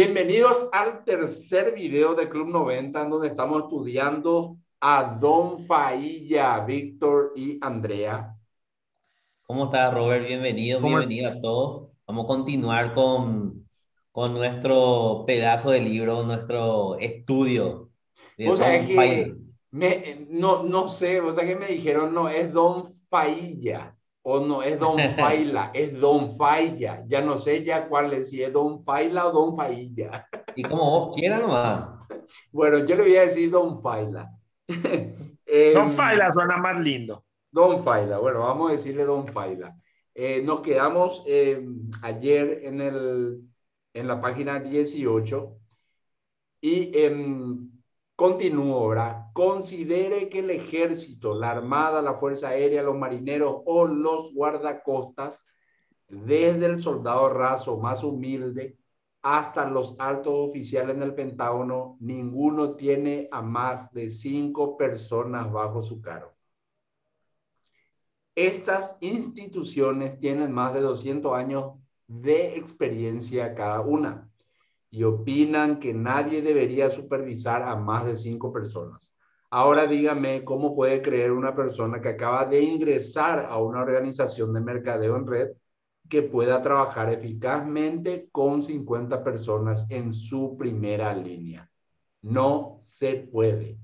Bienvenidos al tercer video de Club 90, en donde estamos estudiando a Don Failla, Víctor y Andrea. ¿Cómo está Robert? Bienvenido, bienvenido a todos. Vamos a continuar con, con nuestro pedazo de libro, nuestro estudio. o sea que me, no, no sé, o sea que me dijeron, no, es Don Failla o no es Don Faila, es Don Falla. Ya no sé ya cuál es, si es Don Faila o Don Failla. Y como vos quieras nomás. Bueno, yo le voy a decir Don Faila. eh, don Faila suena más lindo. Don Faila, bueno, vamos a decirle Don Faila. Eh, nos quedamos eh, ayer en, el, en la página 18 y em, Continúo, ¿verdad? Considere que el ejército, la armada, la fuerza aérea, los marineros o los guardacostas, desde el soldado raso más humilde hasta los altos oficiales en el Pentágono, ninguno tiene a más de cinco personas bajo su cargo. Estas instituciones tienen más de 200 años de experiencia cada una y opinan que nadie debería supervisar a más de cinco personas. Ahora dígame cómo puede creer una persona que acaba de ingresar a una organización de mercadeo en red que pueda trabajar eficazmente con 50 personas en su primera línea. No se puede.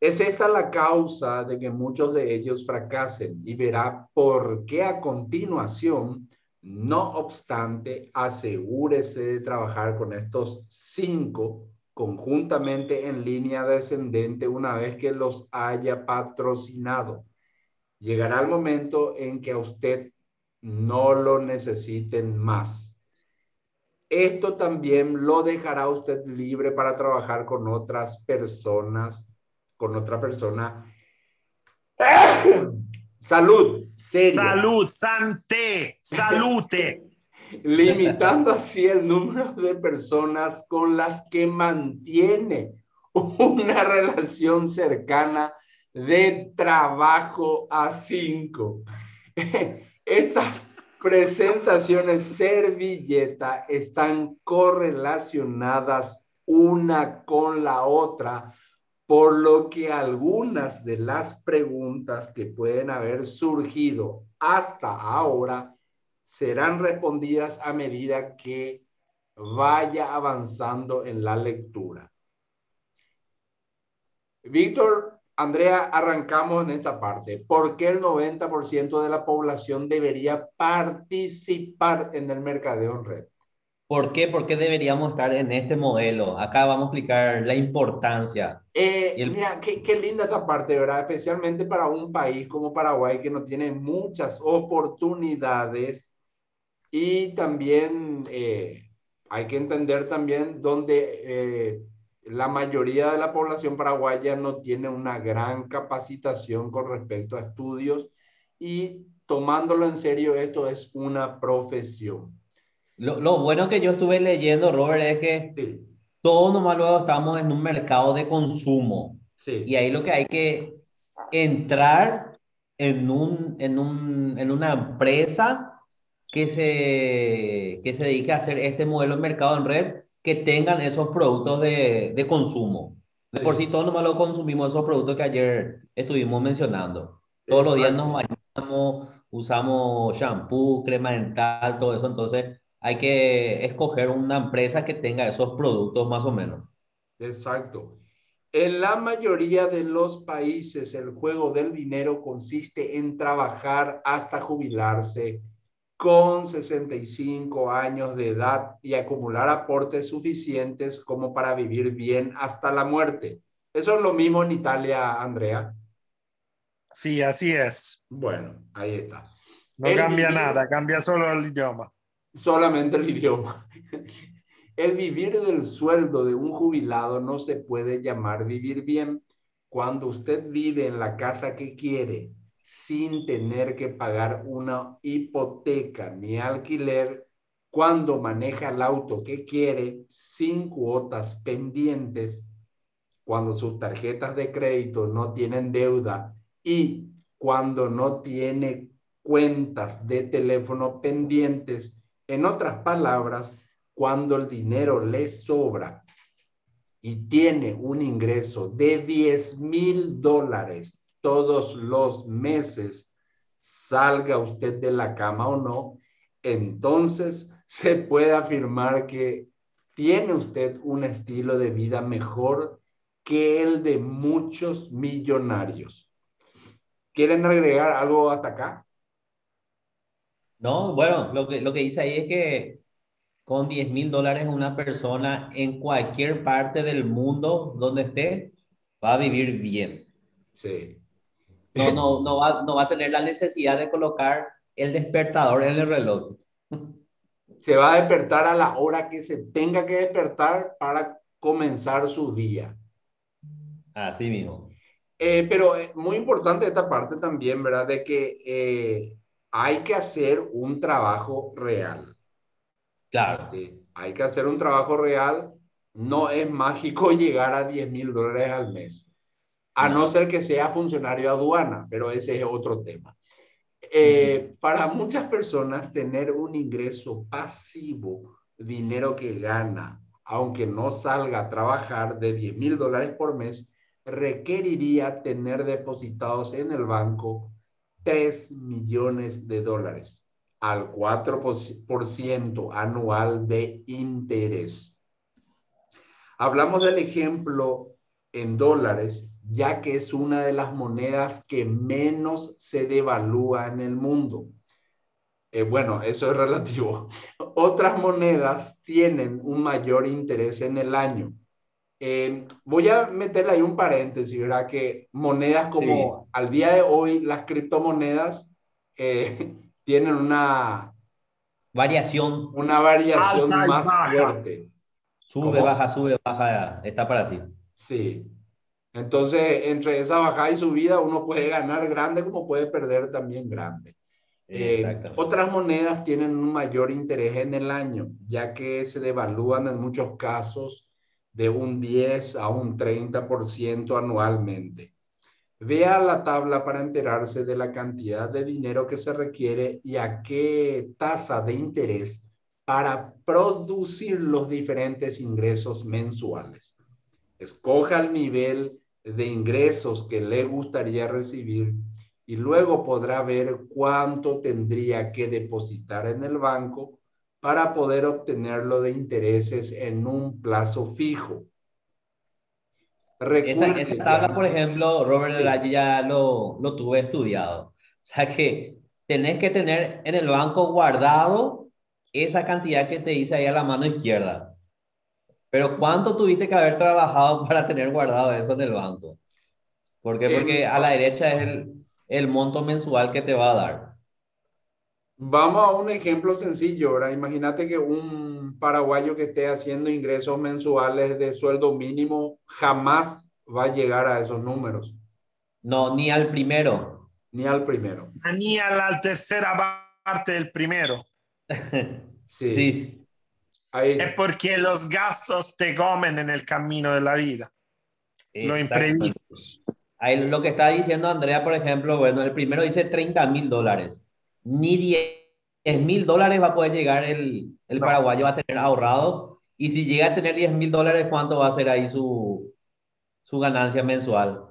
Es esta la causa de que muchos de ellos fracasen y verá por qué a continuación no obstante, asegúrese de trabajar con estos cinco conjuntamente en línea descendente una vez que los haya patrocinado. Llegará el momento en que a usted no lo necesiten más. Esto también lo dejará usted libre para trabajar con otras personas, con otra persona Salud. Salud, sante, salute. Limitando así el número de personas con las que mantiene una relación cercana de trabajo a cinco. Estas presentaciones servilleta están correlacionadas una con la otra por lo que algunas de las preguntas que pueden haber surgido hasta ahora serán respondidas a medida que vaya avanzando en la lectura. Víctor, Andrea, arrancamos en esta parte. ¿Por qué el 90% de la población debería participar en el mercadeo en red? ¿Por qué? ¿Por qué deberíamos estar en este modelo? Acá vamos a explicar la importancia. Eh, mira, qué, qué, linda esta parte, ¿verdad? Especialmente para un país como Paraguay que no tiene muchas oportunidades y también eh, hay que entender también donde eh, la mayoría de la población paraguaya no tiene una gran capacitación con respecto a estudios y tomándolo en serio, esto es una profesión. Lo, bueno que yo estuve leyendo, Robert, es que todos nomás luego estamos en un mercado de consumo. Y ahí lo que hay que entrar en, un, en, un, en una empresa que se, que se dedique a hacer este modelo de mercado en red que tengan esos productos de, de consumo. De por sí, todos nomás lo consumimos esos productos que ayer estuvimos mencionando. Todos los días nos bañamos, usamos shampoo, crema dental, todo eso. Entonces, hay que escoger una empresa que tenga esos productos más o menos. Exacto. En la mayoría de los países el juego del dinero consiste en trabajar hasta jubilarse con 65 años de edad y acumular aportes suficientes como para vivir bien hasta la muerte. Eso es lo mismo en Italia, Andrea. Sí, así es. Bueno, ahí está. No cambia nada, cambia solo el idioma solamente el idioma. El vivir del sueldo de un jubilado no se puede llamar vivir bien cuando usted vive en la casa que quiere sin tener que pagar una hipoteca ni alquiler, cuando maneja el auto que quiere sin cuotas pendientes, cuando sus tarjetas de crédito no tienen deuda y cuando no tiene cuentas de teléfono pendientes en otras palabras, cuando el dinero le sobra y tiene un ingreso de 10 mil dólares todos los meses, salga usted de la cama o no, entonces se puede afirmar que tiene usted un estilo de vida mejor que el de muchos millonarios. ¿Quieren agregar algo hasta acá? No, bueno, lo que, lo que dice ahí es que con 10 mil dólares una persona en cualquier parte del mundo donde esté va a vivir bien. Sí. No, no, no, va, no va a tener la necesidad de colocar el despertador en el reloj. Se va a despertar a la hora que se tenga que despertar para comenzar su día. Así mismo. Eh, pero eh, muy importante esta parte también, ¿verdad? De que eh, hay que hacer un trabajo real. Claro. Hay que hacer un trabajo real. No es mágico llegar a 10 mil dólares al mes. A no. ser que sea funcionario aduana, pero ese es otro tema. Para muchas personas, tener un ingreso pasivo, dinero que gana, aunque no salga a trabajar de 10 mil dólares por mes, requeriría tener depositados en el banco 3 millones de dólares al 4% anual de interés. Hablamos del ejemplo en dólares, ya que es una de las monedas que menos se devalúa en el mundo. Eh, bueno, eso es relativo. Otras monedas tienen un mayor interés en el año eh, voy a meterle ahí un paréntesis, ¿verdad? Que monedas como al día de hoy, las criptomonedas eh, tienen una variación. Una variación más fuerte. Sube, baja, sube, baja, está para así. Sí. Entonces, entre esa bajada y subida, uno puede ganar grande como puede perder también grande. Eh, otras monedas tienen un mayor interés en el año, ya que se devalúan en muchos casos de un 10 a un 30% anualmente. Vea la tabla para enterarse de la cantidad de dinero que se requiere y a qué tasa de interés para producir los diferentes ingresos mensuales. Escoja el nivel de ingresos que le gustaría recibir y luego podrá ver cuánto tendría que depositar en el banco para poder obtenerlo de intereses en un plazo fijo. Esa, esa, tabla, por ejemplo, Robert sí. ya lo, lo tuve estudiado. O sea que tenés que tener en el banco guardado esa cantidad que te dice ahí a la mano izquierda. Pero ¿cuánto tuviste que haber trabajado para tener guardado eso en el banco? ¿Por qué? Porque a la derecha es el, el monto mensual que te va a dar. Vamos a un ejemplo sencillo, ¿verdad? Imagínate que un paraguayo que esté haciendo ingresos mensuales de sueldo mínimo jamás va a llegar a esos números. No, ni al primero. Ni al primero. Ni a la tercera parte del primero. sí. sí. Es porque los gastos te comen en el camino de la vida. Lo imprevistos. Ahí lo que está diciendo Andrea, por ejemplo, bueno, el primero dice 30 mil dólares ni 10 mil dólares va a poder llegar el, el paraguayo a tener ahorrado. Y si llega a tener 10 mil dólares, ¿cuánto va a ser ahí su, su ganancia mensual?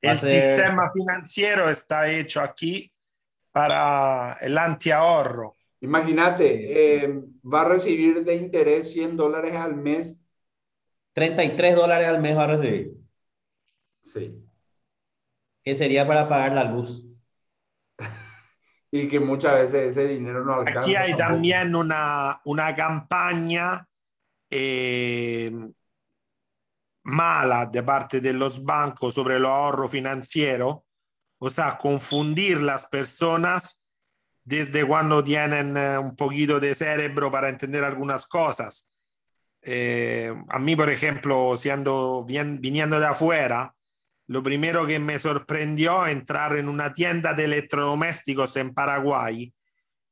El sistema financiero está hecho aquí para el antiahorro. Imagínate, eh, va a recibir de interés 100 dólares al mes. 33 dólares al mes va a recibir. Sí. ¿Qué sería para pagar la luz? Y que muchas veces ese dinero no alcanza. Aquí hay también una, una campaña eh, mala de parte de los bancos sobre el ahorro financiero, o sea, confundir las personas desde cuando tienen eh, un poquito de cerebro para entender algunas cosas. Eh, a mí, por ejemplo, siendo bien, viniendo de afuera, lo primero que me sorprendió entrar en una tienda de electrodomésticos en Paraguay,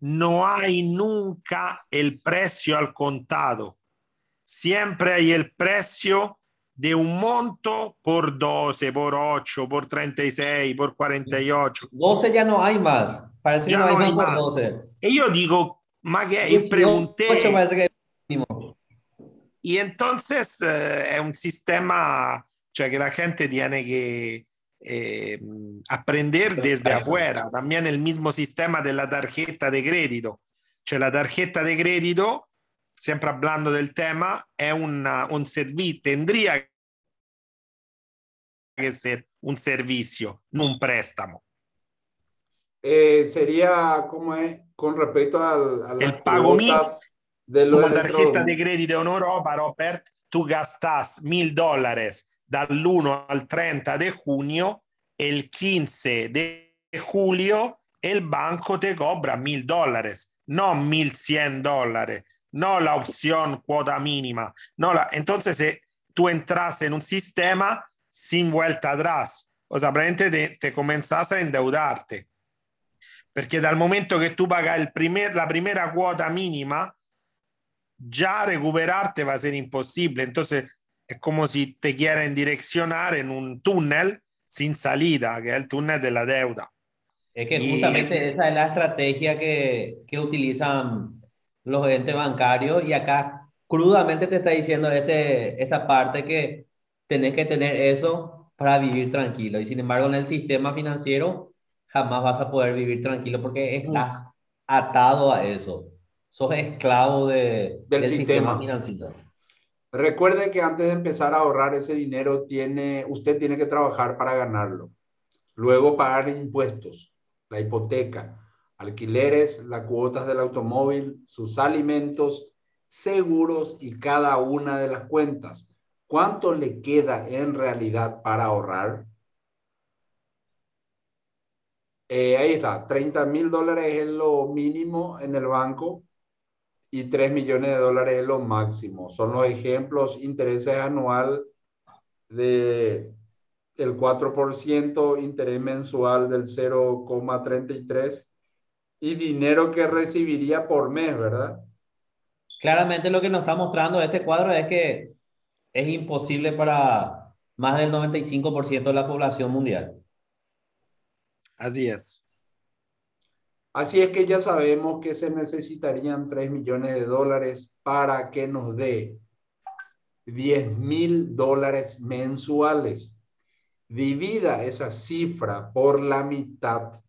no hay nunca el precio al contado. Siempre hay el precio de un monto por 12, por 8, por 36, por 48. 12 ya no hay más. Parece ya no, hay, más. 12. Y yo digo, ma que pregunté. Y entonces eh, es un sistema, cioè que la gente tiene que eh, aprender desde afuera. También el mismo sistema de la tarjeta de crédito. Cioè la tarjeta de crédito, siempre hablando del tema, es una, un servicio, tendría que ser un servicio, no un préstamo. Eh, sería como es con respecto al, a el pago mínimo de una tarjeta de crédito en Europa, Robert, tú gastas mil dólares del 1 al 30 de junio, el 15 de julio el banco te cobra mil dólares, no mil cien dólares, no la opción cuota mínima. No la, entonces, eh, tú entras en un sistema sin vuelta atrás. O sea, realmente te, te comenzás a endeudarte. Porque dal momento que tú pagas el primer, la primera cuota mínima, ya recuperarte va a ser imposible. Entonces, es como si te quieren direccionar en un túnel sin salida, que es el túnel de la deuda. Es que justamente esa es la estrategia que, que utilizan los entes bancarios y acá crudamente te está diciendo este, esta parte que tenés que tener eso para vivir tranquilo. Y sin embargo, en el sistema financiero jamás vas a poder vivir tranquilo porque estás atado a eso. Sos esclavo de, del, sistema. financiero. Recuerde que antes de empezar a ahorrar ese dinero, tiene, usted tiene que trabajar para ganarlo. Luego pagar impuestos, la hipoteca, alquileres, las cuotas del automóvil, sus alimentos, seguros y cada una de las cuentas. ¿Cuánto le queda en realidad para ahorrar? Eh, ahí está, 30 mil dólares es lo mínimo en el banco y 3 millones de dólares es lo máximo. Son los ejemplos, intereses anual de el 4%, interés mensual del 0,33 y dinero que recibiría por mes, ¿verdad? Claramente lo que nos está mostrando este cuadro es que es imposible para más del 95% de la población mundial. Así es. Así es que ya sabemos que se necesitarían 3 millones de dólares para que nos dé 10 mil dólares mensuales. Divida esa cifra por la mitad,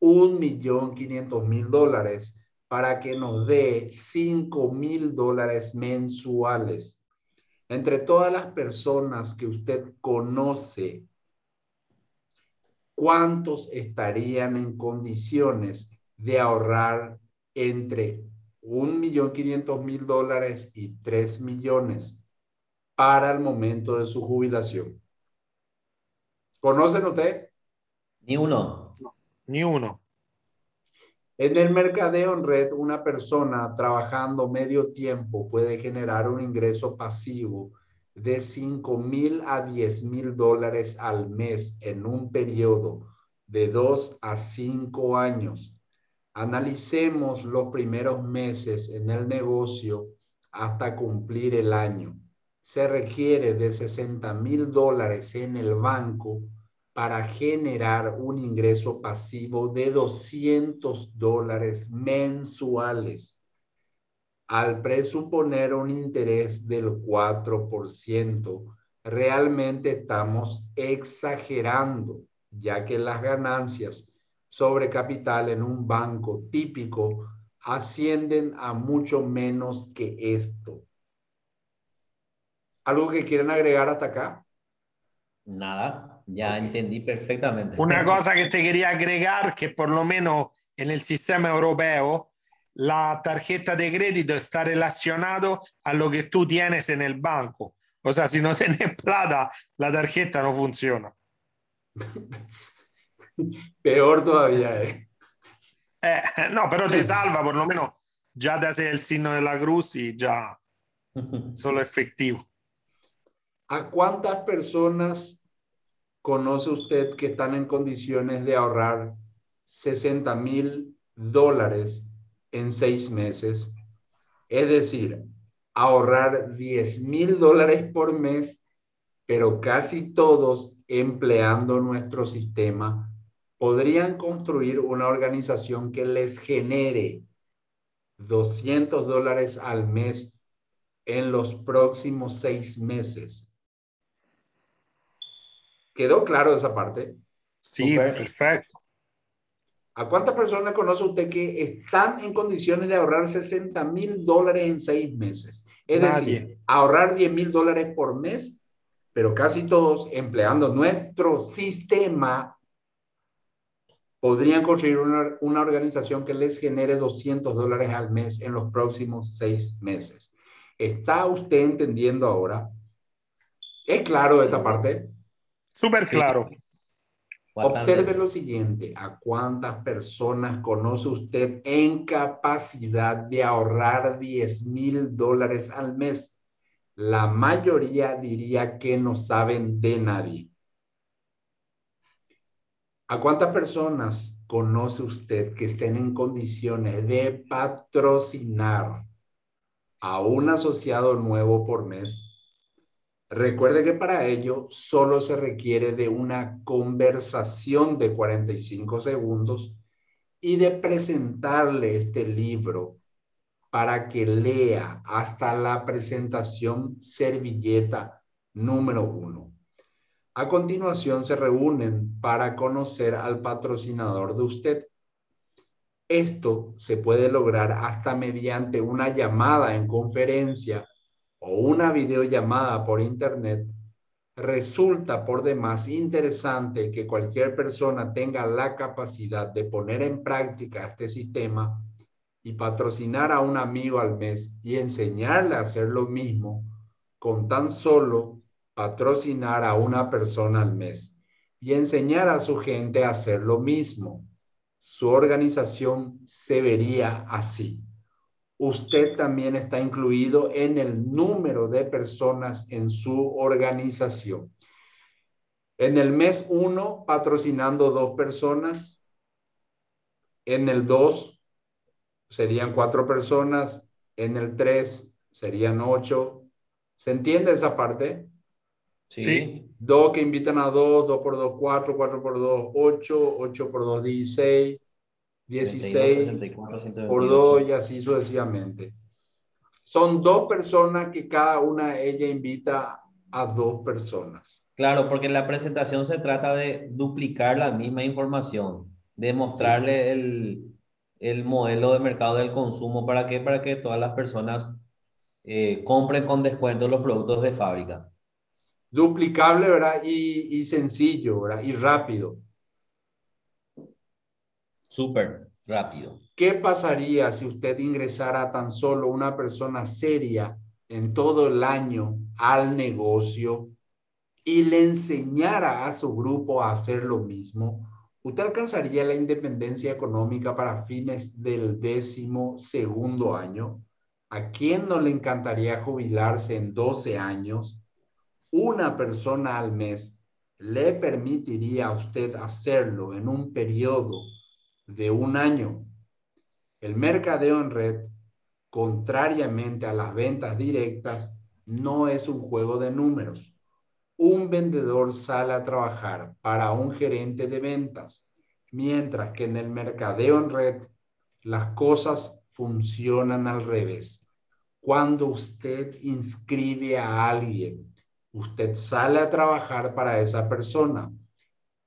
un millón quinientos mil dólares, para que nos dé 5 mil dólares mensuales. Entre todas las personas que usted conoce ¿cuántos estarían en condiciones de ahorrar entre un millón quinientos mil dólares y tres millones para el momento de su jubilación? ¿Conocen usted? Ni uno. ni uno. En el mercadeo en red, una persona trabajando medio tiempo puede generar un ingreso pasivo de 5 mil a 10 mil dólares al mes en un periodo de 2 a 5 años. Analicemos los primeros meses en el negocio hasta cumplir el año. Se requiere de 60 mil dólares en el banco para generar un ingreso pasivo de 200 dólares mensuales al presuponer un interés del 4%, realmente estamos exagerando, ya que las ganancias sobre capital en un banco típico ascienden a mucho menos que esto. ¿Algo que quieren agregar hasta acá? Nada, ya entendí perfectamente. Una cosa que te quería agregar, que por lo menos en el sistema europeo, la tarjeta de crédito está relacionado a lo que tú tienes en el banco. O sea, si no tienes plata, la tarjeta no funciona. Peor todavía, ¿eh? ¿eh? No, pero te salva, por lo menos ya te hace el signo de la cruz y ya solo efectivo. ¿A cuántas personas conoce usted que están en condiciones de ahorrar 60 mil dólares en seis meses, es decir, ahorrar 10 mil dólares por mes, pero casi todos empleando nuestro sistema, podrían construir una organización que les genere 200 dólares al mes en los próximos seis meses. ¿Quedó claro esa parte? Sí, perfecto. ¿A cuántas personas conoce usted que están en condiciones de ahorrar 60 mil dólares en seis meses? Es decir, ahorrar 10 mil dólares por mes, pero casi todos empleando nuestro sistema podrían construir una, una organización que les genere 200 dólares al mes en los próximos seis meses. ¿Está usted entendiendo ahora? ¿Es claro esta parte? Súper claro. Observe lo siguiente, ¿a cuántas personas conoce usted en capacidad de ahorrar 10 mil dólares al mes? La mayoría diría que no saben de nadie. ¿A cuántas personas conoce usted que estén en condiciones de patrocinar a un asociado nuevo por mes Recuerde que para ello solo se requiere de una conversación de 45 segundos y de presentarle este libro para que lea hasta la presentación servilleta número uno. A continuación se reúnen para conocer al patrocinador de usted. Esto se puede lograr hasta mediante una llamada en conferencia o una videollamada por internet, resulta por demás interesante que cualquier persona tenga la capacidad de poner en práctica este sistema y patrocinar a un amigo al mes y enseñarle a hacer lo mismo con tan solo patrocinar a una persona al mes y enseñar a su gente a hacer lo mismo. Su organización se vería así usted también está incluido en el número de personas en su organización. En el mes uno, patrocinando dos personas. En el dos, serían cuatro personas. En el tres, serían ocho. ¿Se entiende esa parte? Sí. Dos que invitan a dos, dos por dos, cuatro, cuatro por dos, ocho, ocho por dos, dieciséis. 16 por 2 y así sucesivamente. Son dos personas que cada una ella invita a dos personas. Claro, porque en la presentación se trata de duplicar la misma información, de mostrarle el, el, modelo de mercado del consumo. ¿Para qué? Para que todas las personas eh, compren con descuento los productos de fábrica. Duplicable, ¿verdad? Y, y sencillo, ¿verdad? Y rápido. Súper rápido. ¿Qué pasaría si usted ingresara tan solo una persona seria en todo el año al negocio y le enseñara a su grupo a hacer lo mismo? Usted alcanzaría la independencia económica para fines del décimo segundo año. ¿A quién no le encantaría jubilarse en 12 años? Una persona al mes le permitiría a usted hacerlo en un periodo de un año. El mercadeo en red, contrariamente a las ventas directas, no es un juego de números. Un vendedor sale a trabajar para un gerente de ventas, mientras que en el mercadeo en red las cosas funcionan al revés. Cuando usted inscribe a alguien, usted sale a trabajar para esa persona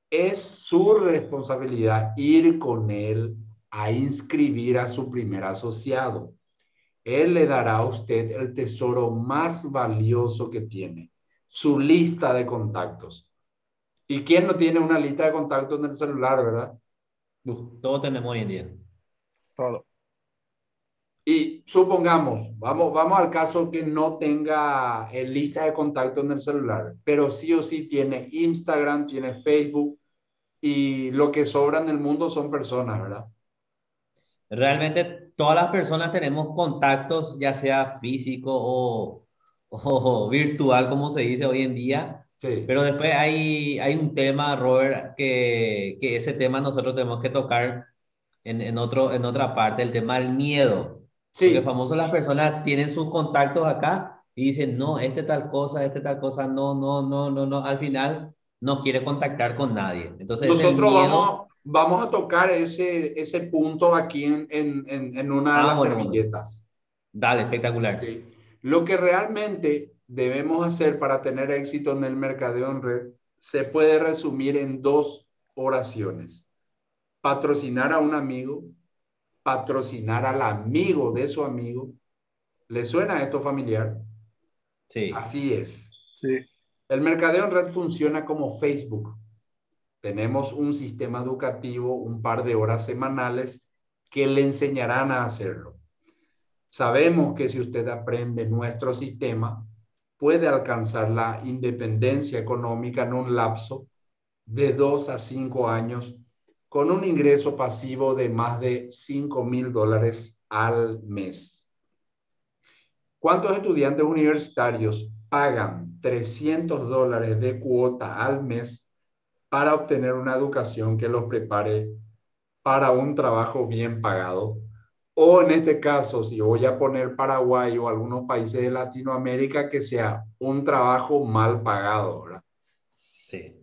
es su responsabilidad ir con él a inscribir a su primer asociado. Él le dará a usted el tesoro más valioso que tiene, su lista de contactos. ¿Y quién no tiene una lista de contactos en el celular, verdad? Todos tenemos hoy en día. Todo. Y supongamos, vamos, vamos al caso que no tenga el lista de contactos en el celular, pero sí o sí tiene Instagram, tiene Facebook y lo que sobra en el mundo son personas, ¿verdad? Realmente todas las personas tenemos contactos, ya sea físico o, o virtual, como se dice hoy en día. Sí. Pero después hay, hay un tema, Robert, que, que ese tema nosotros tenemos que tocar en, en, otro, en otra parte, el tema del miedo. Sí. Porque famoso las personas tienen sus contactos acá y dicen, no, este tal cosa, este tal cosa, no, no, no, no, no. Al final no quiere contactar con nadie. Entonces, nosotros vamos, vamos a tocar ese, ese punto aquí en, en, en una de ah, las servilletas. Dale, espectacular. Lo que realmente debemos hacer para tener éxito en el mercadeo en red se puede resumir en dos oraciones. Patrocinar a un amigo, patrocinar al amigo de su amigo. ¿Le suena esto familiar? Sí. Así es. Sí. El mercadeo en red funciona como Facebook. Tenemos un sistema educativo, un par de horas semanales que le enseñarán a hacerlo. Sabemos que si usted aprende nuestro sistema, puede alcanzar la independencia económica en un lapso de dos a cinco años con un ingreso pasivo de más de 5 mil dólares al mes. ¿Cuántos estudiantes universitarios pagan 300 dólares de cuota al mes para obtener una educación que los prepare para un trabajo bien pagado o en este caso, si voy a poner Paraguay o algunos países de Latinoamérica, que sea un trabajo mal pagado, ¿verdad? Sí.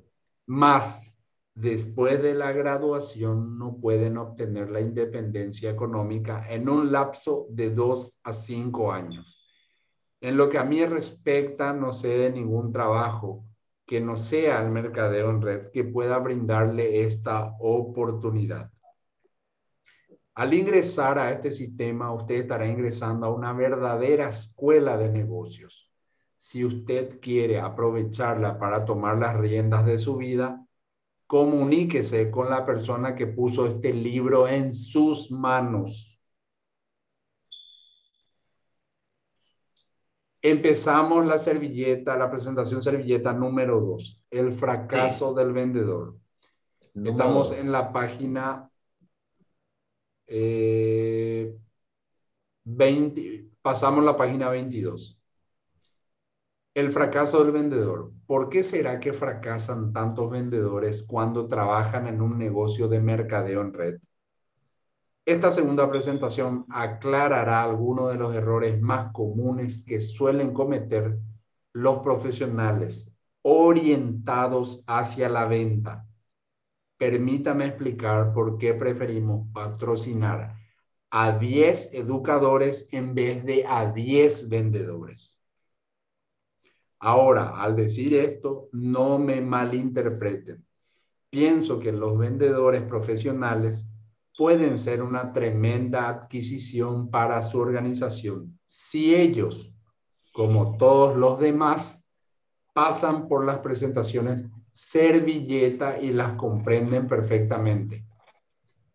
Más, después de la graduación, no pueden obtener la independencia económica en un lapso de dos a cinco años. En lo que a mí respecta, no sé de ningún trabajo que no sea el mercadeo en red que pueda brindarle esta oportunidad. Al ingresar a este sistema, usted estará ingresando a una verdadera escuela de negocios. Si usted quiere aprovecharla para tomar las riendas de su vida, comuníquese con la persona que puso este libro en sus manos. Empezamos la servilleta, la presentación servilleta número dos, el fracaso del vendedor. Estamos en la página 20, eh, pasamos la página 22. El fracaso del vendedor. ¿Por qué será que fracasan tantos vendedores cuando trabajan en un negocio de mercadeo en red? Esta segunda presentación aclarará algunos de los errores más comunes que suelen cometer los profesionales orientados hacia la venta permítame explicar por qué preferimos patrocinar a 10 educadores en vez de a 10 vendedores. Ahora, al decir esto, no me malinterpreten. Pienso que los vendedores profesionales pueden ser una tremenda adquisición para su organización si ellos, como todos los demás, pasan por las presentaciones servilleta y las comprenden perfectamente.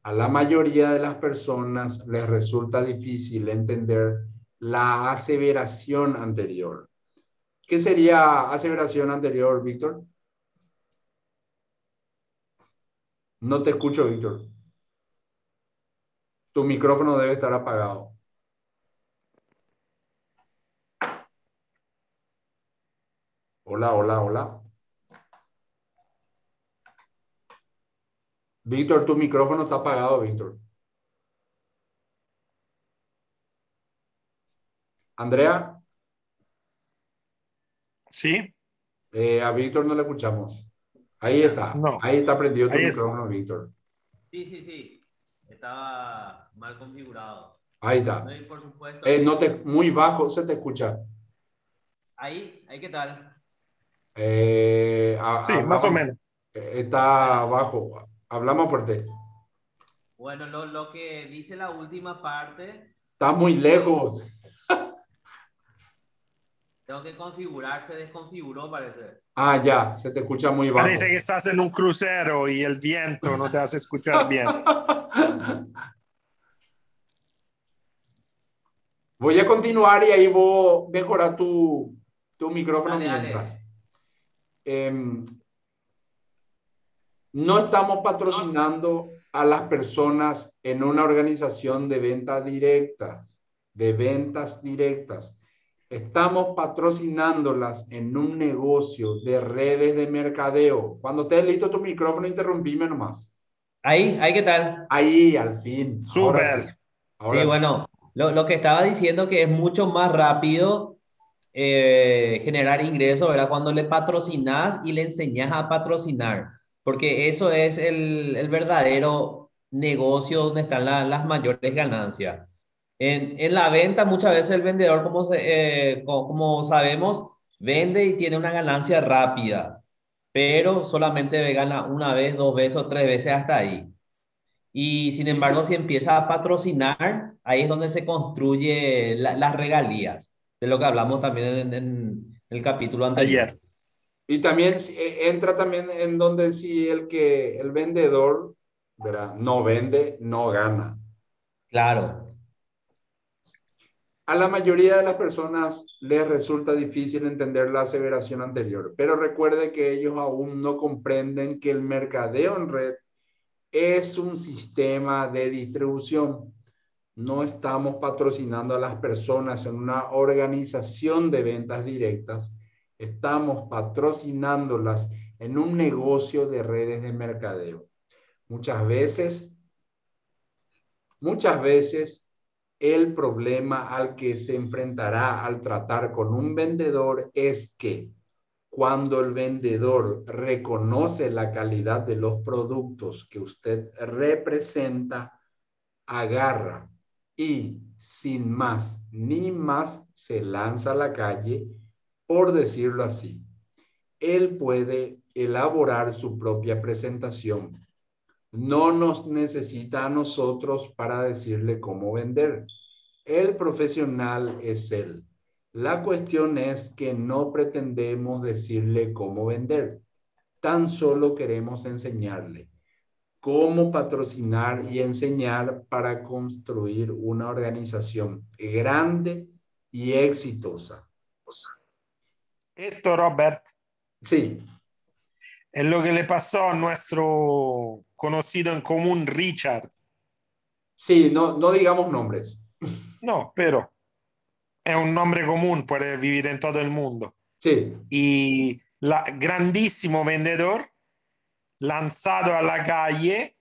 A la mayoría de las personas les resulta difícil entender la aseveración anterior. ¿Qué sería aseveración anterior, Víctor? No te escucho, Víctor. Tu micrófono debe estar apagado. Hola, hola, hola. Víctor, tu micrófono está apagado, Víctor. Andrea. Sí. Eh, a Víctor no le escuchamos. Ahí está. Ahí está prendido tu micrófono, Víctor. Sí, sí, sí. Estaba mal configurado. Ahí está. Eh, no te, muy bajo se te escucha. Ahí, ahí qué tal. Eh, sí, más o menos. Está bajo. Hablamos fuerte. Bueno, lo, lo que dice la última parte. Está muy lejos. Tengo que configurar, se desconfiguró, parece. Ah, ya, se te escucha muy bajo. Parece que estás en un crucero y el viento no te hace escuchar bien. Voy a continuar y ahí voy a mejorar tu, tu micrófono mientras. Em, no estamos patrocinando a las personas en una organización de ventas directas, de ventas directas. Estamos patrocinándolas en un negocio de redes de mercadeo. Cuando estés listo tu micrófono, interrumpime nomás. Ahí, ahí, ¿qué tal? Ahí, al fin. Súper. Sí. bueno, lo, que estaba diciendo que es mucho más rápido eh, generar ingresos, ¿verdad? Cuando le patrocinas y le enseñas a patrocinar porque eso es el, el verdadero negocio donde están las mayores ganancias. En, en la venta muchas veces el vendedor, como, eh, como sabemos, vende y tiene una ganancia rápida, pero solamente gana una vez, dos veces o tres veces hasta ahí. Y sin embargo, si empieza a patrocinar, ahí es donde se construye las regalías, de lo que hablamos también en, el capítulo anterior. Y también eh, entra también en donde si el que el vendedor, ¿verdad? No vende, no gana. Claro. A la mayoría de las personas les resulta difícil entender la aseveración anterior, pero recuerde que ellos aún no comprenden que el mercadeo en red es un sistema de distribución. No estamos patrocinando a las personas en una organización de ventas directas, estamos patrocinándolas en un negocio de redes de mercadeo. Muchas veces, muchas veces el problema al que se enfrentará al tratar con un vendedor es que cuando el vendedor reconoce la calidad de los productos que usted representa, agarra y sin más ni más se lanza a la calle, por decirlo así. Él puede elaborar su propia presentación no nos necesita a nosotros para decirle cómo vender. El profesional es él. La cuestión es que no pretendemos decirle cómo vender. Tan solo queremos enseñarle cómo patrocinar y enseñar para construir una organización grande y exitosa. Esto, Robert. Sí. Es lo que le pasó a nuestro conocido en común Richard. Sí, no, no digamos nombres. No, pero es un nombre común, puede vivir en todo el mundo. Sí. Y la grandísimo vendedor lanzado a la calle,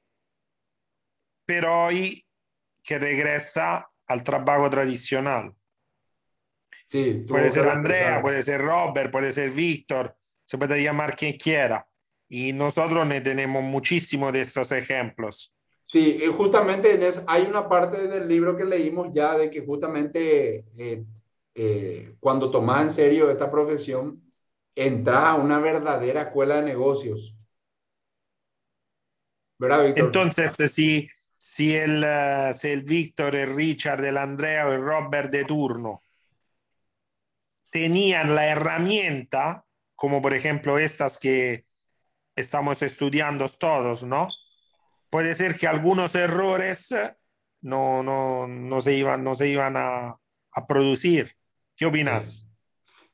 pero hoy que regresa al trabajo tradicional. Sí, puede ser Andrea, puede ser Robert, puede ser Víctor, se puede llamar quien quiera. Y nosotros tenemos muchísimos de estos ejemplos. Sí, justamente hay una parte del libro que leímos ya de que justamente eh, eh, cuando tomas en serio esta profesión, entras a una verdadera escuela de negocios. ¿Verdad, Víctor? Entonces, si, si, el, uh, si el Víctor, el Richard, el Andrea o el Robert de turno tenían la herramienta, como por ejemplo estas que estamos estudiando todos, ¿no? Puede ser que algunos errores no, no, no se iban, no se iban a, a producir. ¿Qué opinas?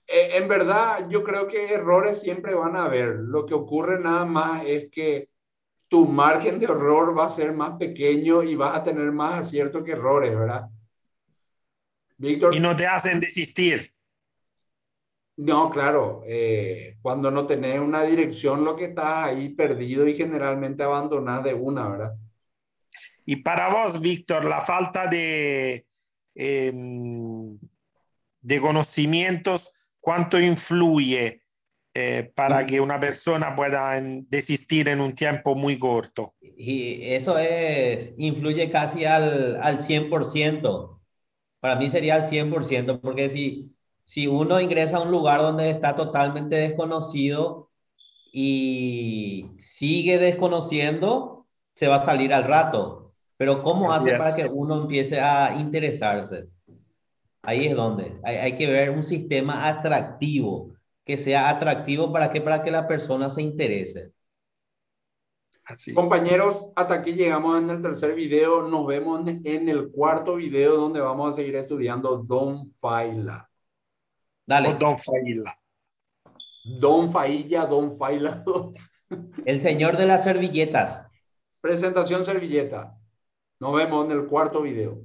Eh, en verdad, yo creo que errores siempre van a haber. Lo que ocurre nada más es que tu margen de error va a ser más pequeño y vas a tener más acierto que errores, ¿verdad? Víctor. Y no te hacen desistir. No, claro, eh, cuando no tenés una dirección, lo que está ahí perdido y generalmente abandonás de una, ¿verdad? Y para vos, Víctor, la falta de, em, de conocimientos, ¿cuánto influye eh, para que una persona pueda desistir en un tiempo muy corto? Y eso es, influye casi al, al 100%. Para mí sería al 100%, porque si si uno ingresa a un lugar donde está totalmente desconocido y sigue desconociendo, se va a salir al rato. Pero ¿cómo hace para que uno empiece a interesarse? Ahí es donde hay, hay, que ver un sistema atractivo, que sea atractivo para que, para que la persona se interese. Así. Compañeros, hasta aquí llegamos en el tercer video. Nos vemos en el cuarto video donde vamos a seguir estudiando Don Faila. Dale. Don Faila. Don Failla, Don Faila. El señor de las servilletas. Presentación servilleta. Nos vemos en el cuarto video.